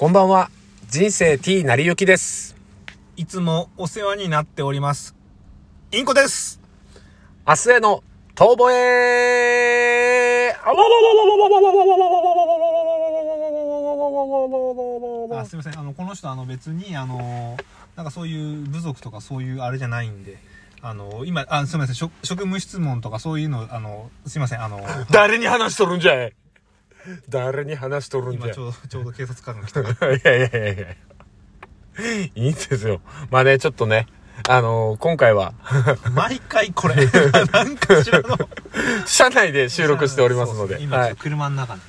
こんばんは。人生 T なりゆきです。いつもお世話になっております。インコです。明日への遠吠えあわわわわわわわわわわわわすみません。あの、この人、あの、別に、あの、なんかそういう部族とかそういうあれじゃないんで、あの、今、あ、すみません。職職務質問とかそういうの、あの、すみません。あの、誰に話しとるんじゃい誰に話しとるんじゃい今ちょうど、ちょうど警察官が来た。いやいやいやいや。いいんですよ。まあね、ちょっとね、あのー今回は、毎回これ、なんかしらの。車内で収録しておりますので。そうそう今、ちょはいっと。車の中なんで。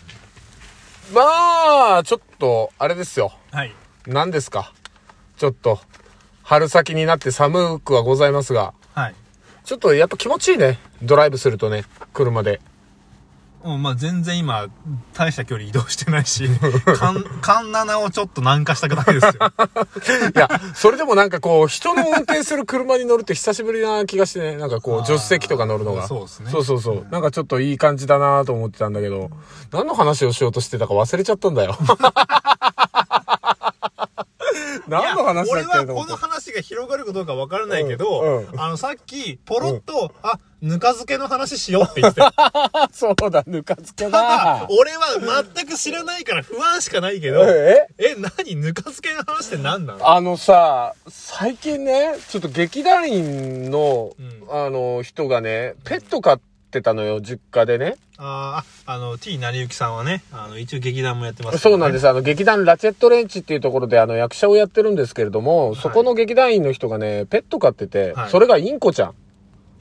まあ、ちょっと、あれですよ。はい。何ですか？ちょっと、春先になって寒くはございますが、はい。ちょっとやっぱ気持ちいいね。ドライブするとね、車で。うん、まあ全然今、大した距離移動してないし、カン、カンナナをちょっと南下しただけですよ。いや、それでもなんかこう、人の運転する車に乗るって久しぶりな気がしてね、なんかこう、助手席とか乗るのが。そうですねそうそうそう。なんかちょっといい感じだなと思ってたんだけど、何の話をしようとしてたか忘れちゃったんだよ。何の話だっ俺はけと思って。この話が広がるかどうかわからないけど、うんうん。あの、さっき、ポロッと、あ、ぬか漬けの話しようって言って そうだ、ぬか漬けただだ。、俺は全く知らないから不安しかないけど、ええ、何？ぬか漬けの話って何なの？あのさ、最近ね、ちょっと劇団員の、うん。あの、人がね、ペット飼ってたのよ、実家でね。あーあ、あの、T なりゆきさんはね、あの、一応劇団もやってます、。そうなんですす。あの、劇団ラチェットレンチっていうところで、あの、役者をやってるんですけれども、そこの劇団員の人がね、ペット飼ってて、はいそれがインコちゃん。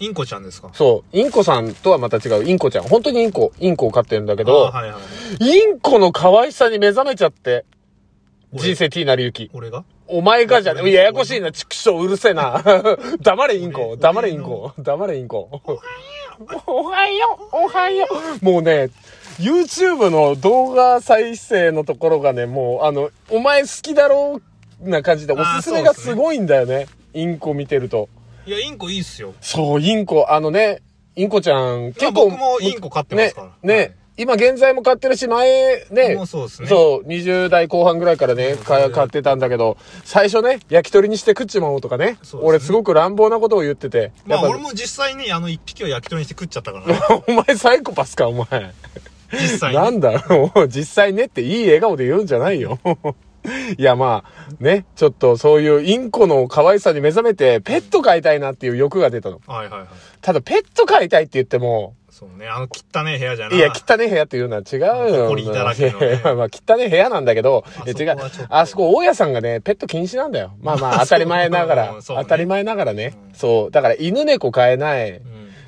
インコちゃんですか？そう、インコさんとはまた違う、インコちゃん。本当にインコ、インコを飼ってるんだけど、はいはい。インコの可愛さに目覚めちゃって、俺？人生 T なりゆき。俺が？お前がじゃね、俺ややこしいな、畜生うるせえな。黙れインコ、黙れインコ、黙れインコ。おはよう、おはよう。もうね、YouTube の動画再生のところがね、もう、あの、お前好きだろうな感じで、おすすめがすごいんだよね。インコ見てると。いや、インコいいっすよ。そう、インコ、あのね、インコちゃん、結構。僕もインコ飼ってますからね、ね、今現在も飼ってるし、前ね、もうそうですねそう、20代後半ぐらいからね、か飼ってたんだけど、最初ね、焼き鳥にして食っちまおうとかね、ね俺すごく乱暴なことを言ってて。まあ俺も実際にあの一匹を焼き鳥にして食っちゃったからね。お前サイコパスか、お前。実際に。なんだろう、実際ねっていい笑顔で言うんじゃないよ。いや、まあ、ね、ちょっとそういうインコの可愛さに目覚めて、ペット飼いたいなっていう欲が出たの。はいはいはい。ただ、ペット飼いたいって言っても、そうね。あの汚ねえ部屋じゃないいや、汚ね部屋っていうのは違うよ。埃だらけのね まあ、汚ね部屋なんだけど、あいや違うあそこ、大家さんがね、ペット禁止なんだよ。まあまあ、当たり前ながら、ね当たり前ながらね。うんそう。だから、犬猫飼えない。う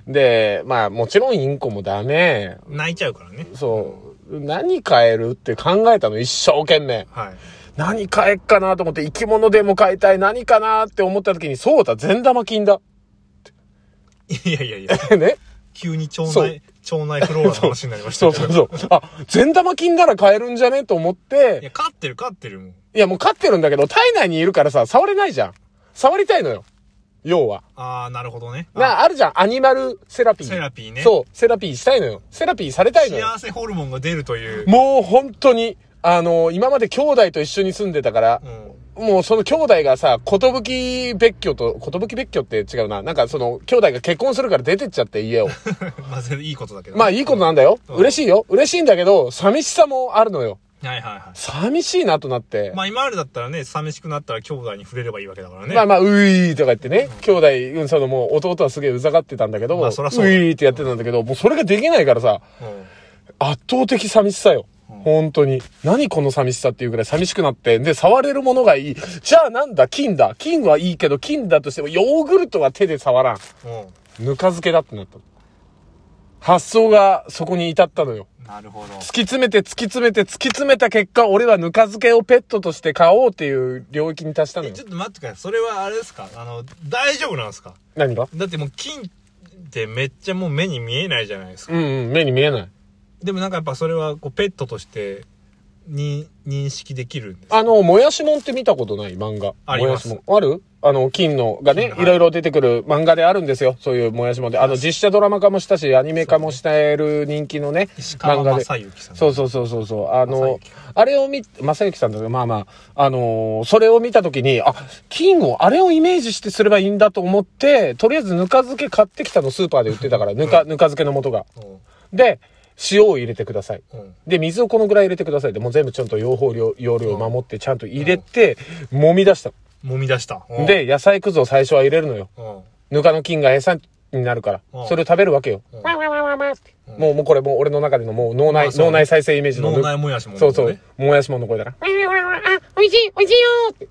で、まあ、もちろんインコもダメ。ん。泣いちゃうからね。そう。何飼えるって考えたの、一生懸命。はい。何飼えっかなと思って、生き物でも飼いたい、何かなって思った時に、そうだ、善玉菌だ。いやいやいや、ね？急に腸内、腸内フローラの話になりましたそうそうそう。あ、善玉菌なら飼えるんじゃね？と思って、いや、飼ってる飼ってるもん。いや、もう飼ってるんだけど、体内にいるからさ、触れないじゃん。触りたいのよ。要は。ああ、なるほどね。な、あるじゃん。アニマルセラピー。セラピーねそう、セラピーしたいのよ。セラピーされたいのよ。幸せホルモンが出るという。もう本当に、あの今まで兄弟と一緒に住んでたからう、ん。もうその兄弟がさ、ことぶき別居と、ことぶき別居って違うな。なんかその、兄弟が結婚するから出てっちゃって家を。まあ、全然いいことだけど。まあいいことなんだよ。うん嬉しいよ。嬉しいんだけど、寂しさもあるのよ。はいはいはい。寂しいなとなって。まあ今までだったらね、寂しくなったら兄弟に触れればいいわけだからね。まあまあ、ういーとか言ってね、兄弟、うん、そのもう弟はすげえうざがってたんだけど、まあそらそうういーってやってたんだけど、もうそれができないからさ、うん。圧倒的寂しさよ。本当に。何この寂しさっていうぐらい寂しくなって、で、触れるものがいい。じゃあなんだ？金だ金はいいけど、金だとしても、ヨーグルトは手で触らん。うん。ぬか漬けだってなった。発想がそこに至ったのよ。なるほど。突き詰めて突き詰めて突き詰めた結果、俺はぬか漬けをペットとして飼おうっていう領域に達したのよえちょ。っと待ってください。それはあれですか？あの、大丈夫なんですか？何が？だってもう金ってめっちゃもう目に見えないじゃないですか。うんうん、目に見えない。でもなんかやっぱそれはこうペットとしてに認識できるんですあの、もやしもんって見たことない漫画。ありますもやしもん。ある？あの、金のがね、はいいろいろ出てくる漫画であるんですよ。そういうもやしもんで。あの、実写ドラマ化もしたし、アニメ化もしてる人気のね、漫画で。そうそうそうそうそう。あのあれを見、正幸さんだけど、まあまあ、あのーそれを見たときに、あ、金を、あれをイメージしてすればいいんだと思って、とりあえずぬか漬け買ってきたのスーパーで売ってたから、ぬか、ぬか漬けの素が。うんで、塩を入れてください。うんで、水をこのぐらい入れてくださいで、もう全部ちゃんと用法量、容量を守ってちゃんと入れて、揉み出した。揉み出したうんで、野菜くずを最初は入れるのよ。うんぬかの菌が餌になるからう。んそれを食べるわけよ。うんわわわわわってもう、もうこれもう俺の中でのもう脳内、脳内再生イメージのぬ。脳内もやしもんねそうそう。もやしもんの声だから。わわわわあ、美味しい美味しいよ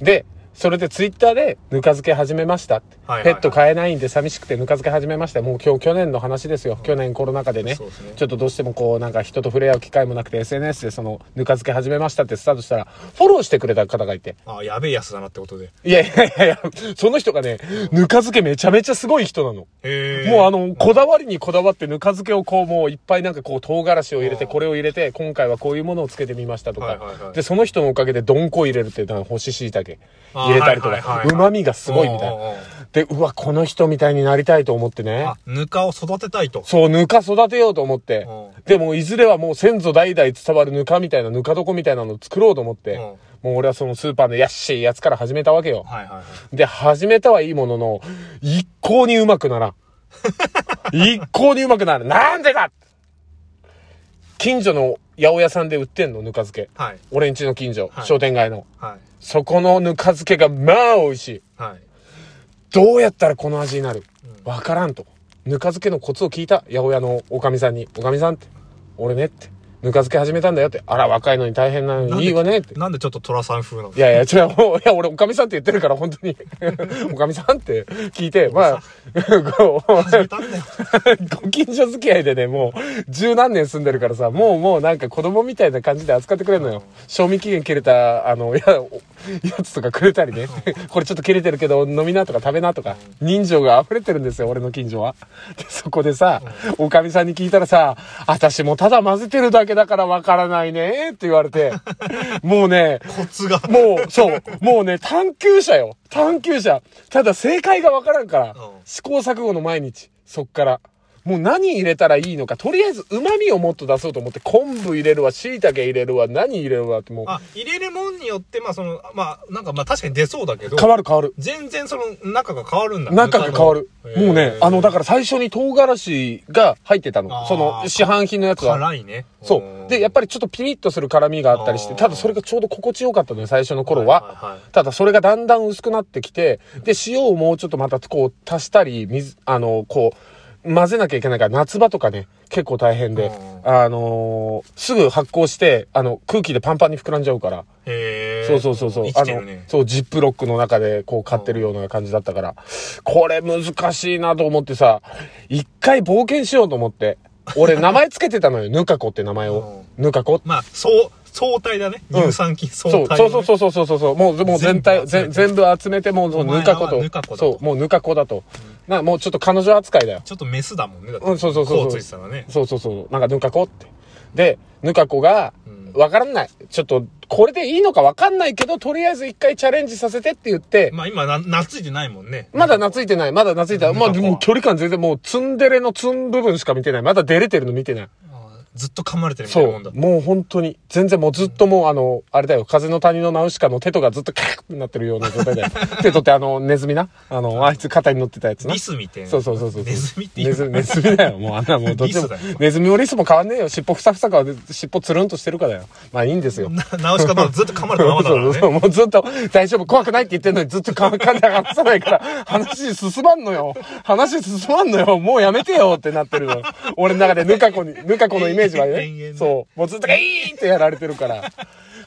で、それでツイッターでぬか漬け始めましたって。はいはいはいペット飼えないんで寂しくてぬか漬け始めました。もう今日去年の話ですよ。去年コロナ禍でね。ねちょっとどうしてもこうなんか人と触れ合う機会もなくて SNS でそのぬか漬け始めましたってスタートしたらフォローしてくれた方がいて。あやべえやつだなってことでいやいやいやいや、その人がね、ぬか漬けめちゃめちゃすごい人なの。もうあの、こだわりにこだわってぬか漬けをこうもういっぱいなんかこう唐辛子を入れてこれを入れて今回はこういうものをつけてみましたとかはいはいはい。で、その人のおかげでどんこ入れるってなんか干し椎茸入れたりとか、旨味がすごいみたいな。で、うわ、この人みたいになりたいと思ってねあ。ぬかを育てたいとそう、ぬか育てようと思ってう。でも、いずれはもう先祖代々伝わるぬかみたいな、ぬか床みたいなのを作ろうと思って。うんもう俺はそのスーパーの安いやつから始めたわけよ。はいはいはいで、始めたはいいものの、一向にうまくならん。一向にうまくならん。なんでだ近所の八百屋さんで売ってんの、ぬか漬け。はい俺んちの近所、はい商店街の。はいそこのぬか漬けが、まあ美味しい。はいどうやったらこの味になる？わからんと。ぬか漬けのコツを聞いた、八百屋のおかみさんに。おかみさんって、俺ねって、ぬか漬け始めたんだよって。あら、若いのに大変なのにいいわねって。なんでちょっと虎さん風なの？いやいや、違う、もう、いや、俺、おかみさんって言ってるから、本当に。おかみさんって聞いて、まあ、こう ご近所付き合いでね、もう、十何年住んでるからさ、もう、もうなんか子供みたいな感じで扱ってくれるのよ。賞味期限切れた、あの、や、おやつとかくれたりね。これちょっと切れてるけど、飲みなとか食べなとか、人情が溢れてるんですよ、俺の近所は。で、そこでさ、おかみさんに聞いたらさ、私もただ混ぜてるだけだからわからないね、って言われて、もうね、コツがもう、そう、もうね、探求者よ。探求者。ただ正解がわからんから、試行錯誤の毎日。そっから。もう何入れたらいいのか、とりあえず旨味をもっと出そうと思って、昆布入れるわ、椎茸入れるわ、何入れるわってもう、あ入れるもんによってまあそのまあなんかまあ確かに出そうだけど変わる変わる。全然その中が変わるんだ中が変わる。もうね、あの、だから最初に唐辛子が入ってたの。その市販品のやつは。辛いねそう。で、やっぱりちょっとピリッとする辛みがあったりして、ただそれがちょうど心地よかったのよ、最初の頃は。はいはいはいただそれがだんだん薄くなってきて、で、塩をもうちょっとまたこう足したり、水、あの、こう、混ぜなきゃいけないから、夏場とかね、結構大変で、あのーすぐ発酵して、あの、空気でパンパンに膨らんじゃうから。へえそうそうそうそう。あのそう、ジップロックの中でこう買ってるような感じだったから、これ難しいなと思ってさ、一回冒険しようと思って、俺名前つけてたのよ、ぬかこって名前を。ぬかこ。まあそう相対だね。うん。乳酸菌相そう。対そうそうそうそうそうそう。もうもう全体全部集めて。全全部集めてもうぬかこと。そう。もうぬかこだと、なもうちょっと彼女扱いだよ。ちょっとメスだもんね。だってうんそうそうそうそう。こうついてたらね。そうそうそう。なんかぬかこって。でぬかこがうんわからない。ちょっとこれでいいのかわかんないけどとりあえず一回チャレンジさせてって言って。まあ今な懐いてないもんね。まだ懐いてないまだ懐いてない。まあも距離感全然もうツンデレのツン部分しか見てない。まだ出れてるの見てないずっと噛まれてるみたいそなもんだう。もう本当に。全然もうずっともうあの、あれだよ、風の谷のナウシカの手とかずっとキャーってなってるような状態で。手とってあの、ネズミな。あの、あいつ肩に乗ってたやつなリ。スみたいな。そうそうそうそう。ネズミってネズミ、ネズミだよ。もうあんなもうどっちも。ネズミもリスも変わんねえよ。尻尾ふさふさか、尻尾つるんとしてるからよ。まあいいんですよ。な直し方はずっと噛まれたままだからね。そうそう、もうずっと、大丈夫、怖くないって言ってんのにずっと噛んで話さないから、話進まんのよ。話進まんのよ。もうやめてよってなってるの。俺の中でぬかこに、ぬかこのイメージはね。そう。もうずっとギーンってやられてるから。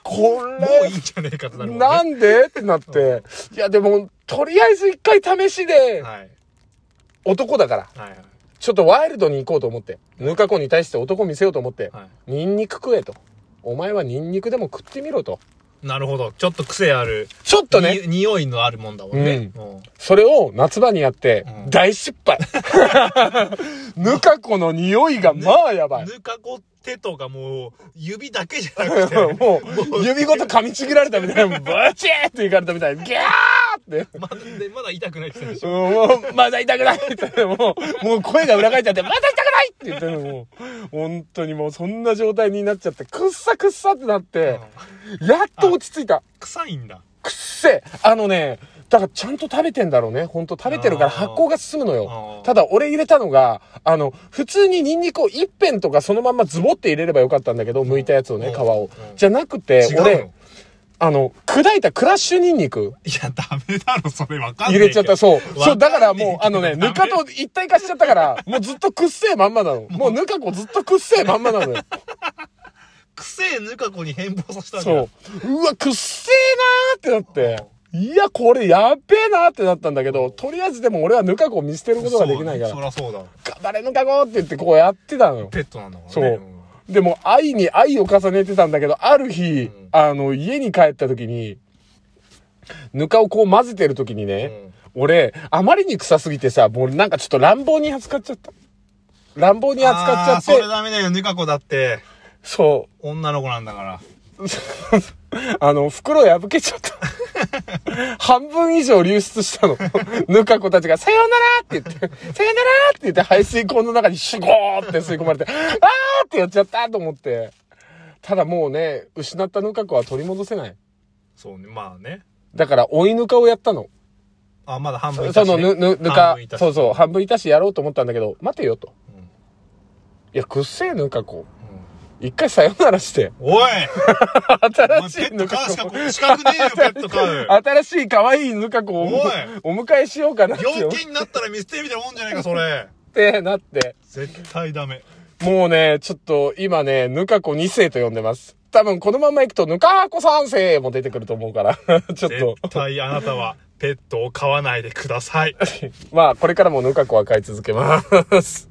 こもういいれ、んじゃねえかとなるね。なんで？ってなって。いや、でも、とりあえず一回試しで、はい。男だから、はいはい。ちょっとワイルドに行こうと思って。ぬかこに対して男見せようと思っては。ニンニク食えと。お前はニンニクでも食ってみろと。なるほど。ちょっと癖ある。ちょっとね、に匂いのあるもんだもんね。うんそれを夏場にやってうん、大失敗。ぬかこの匂いがまあやばい。ぬかこっ手とかもう、指だけじゃなくて、もう、指ごと噛みちぎられたみたいな、ブチーっていかれたみたいな、ギャーって。まだ、でまだ痛くないって言ってたでしょ。もう、まだ痛くないって、もう、もう声が裏返っちゃって、まだ痛くないって言ってもう、本当にもうそんな状態になっちゃって、くっさくっさってなって、やっと落ち着いた。臭いんだ。くっせえあのね、だからちゃんと食べてんだろうね。ほんと食べてるから発酵が進むのあよー。ただ俺入れたのが、あの、普通にニンニクを一片とかそのままズボって入れればよかったんだけど、剥いたやつをね、うん皮をうん。じゃなくて俺の、あの、砕いたクラッシュニンニクいや、ダメだろ、それわかんない。入れちゃった、そう。そう、だからもう、あのね、ぬぬかと一体化しちゃったから、もうずっとくっせえまんまなの。もうぬかこずっとくっせえまんまなのよ。くせえぬかこに変貌させたんだそう。うわ、くっせえなーってなって。いや、これやっべえなーってなったんだけど、とりあえずでも俺はぬかこを見捨てることができないかそうそら、りゃそうだ。頑張れぬかこって言ってこうやってたのよ。ペットなんだからね。そうでも愛に愛を重ねてたんだけど、ある日、うんあの、家に帰った時に、ぬかをこう混ぜてる時にね、俺、あまりに臭すぎてさ、もうなんかちょっと乱暴に扱っちゃった。乱暴に扱っちゃあーそれって、ダメだよ、ぬかこだって。そう。女の子なんだから。あの、袋破けちゃった。半分以上流出したの。ぬか子たちが、さようならって言って、さようならって言って排水口の中にシュゴーって吸い込まれて、あーってやっちゃったと思って。ただもうね、失ったぬか子は取り戻せない。そうね、まあね。だから追いぬかをやったの。あ、まだ半分いたしねそのぬ、ぬ、ぬ半かそうそう、半分いたしやろうと思ったんだけど、待てよと。うんいや、くっせえぬか子。うん一回さよならして、おい新しいぬか子ト飼うしか、資格ねえよ、ペット飼う。新しい可愛いぬか子をお迎えしようかな病気になったら見捨てるみたいなもんじゃないか、それ。てなって。絶対ダメ。もうね、ちょっと今ね、ぬかこ2世と呼んでます。多分このまま行くとぬかこ3世も出てくると思うから。ちょっ絶と。対あなたはペットを飼わないでください。まあこれからもぬかこは飼い続けます。